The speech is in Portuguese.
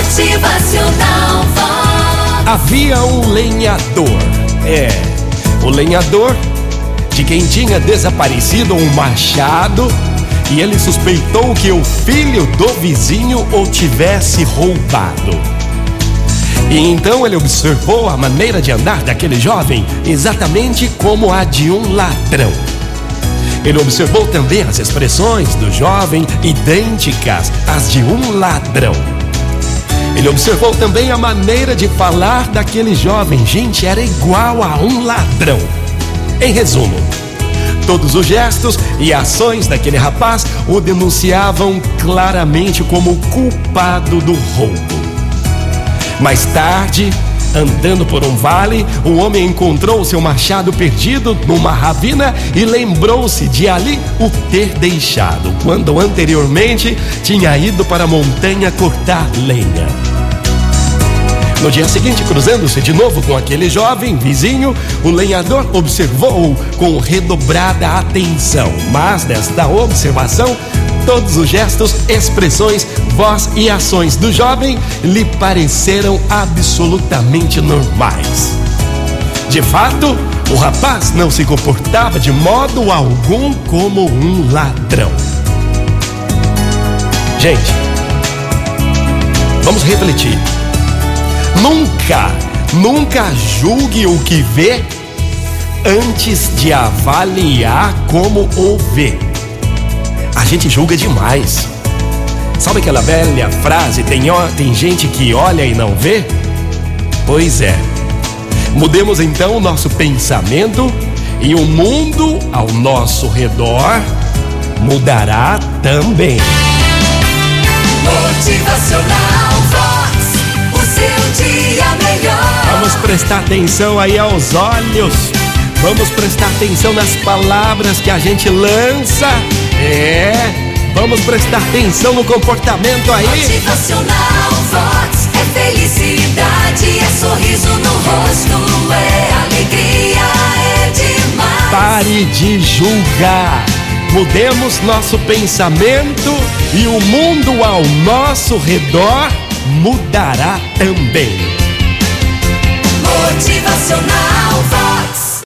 Motivacional Vox. Havia um lenhador. É, o lenhador de quem tinha desaparecido um machado e ele suspeitou que o filho do vizinho o tivesse roubado. E então ele observou a maneira de andar daquele jovem exatamente como a de um ladrão. Ele observou também as expressões do jovem idênticas às de um ladrão. Ele observou também a maneira de falar daquele jovem. Gente, era igual a um ladrão. Em resumo, todos os gestos e ações daquele rapaz o denunciavam claramente como culpado do roubo. Mais tarde, andando por um vale, o homem encontrou seu machado perdido numa ravina e lembrou-se de ali o ter deixado, quando anteriormente tinha ido para a montanha cortar lenha. No dia seguinte, cruzando-se de novo com aquele jovem vizinho, o lenhador observou-o com redobrada atenção. Mas desta observação, todos os gestos, expressões, voz e ações do jovem lhe pareceram absolutamente normais. De fato, o rapaz não se comportava de modo algum como um ladrão. Gente, vamos refletir. Nunca, nunca julgue o que vê antes de avaliar como o vê. A gente julga demais. Sabe aquela velha frase: tem, ó, tem gente que olha e não vê? Pois é. Mudemos então o nosso pensamento e o mundo ao nosso redor mudará também. Motivacional Vox. O seu dia melhor. Vamos prestar atenção aí aos olhos. Vamos prestar atenção nas palavras que a gente lança. É. Vamos prestar atenção no comportamento aí. Motivacional Vox. É felicidade, é sorriso no rosto, é alegria, é demais. Pare de julgar. Mudemos nosso pensamento e o mundo ao nosso redor mudará também. Motivacional.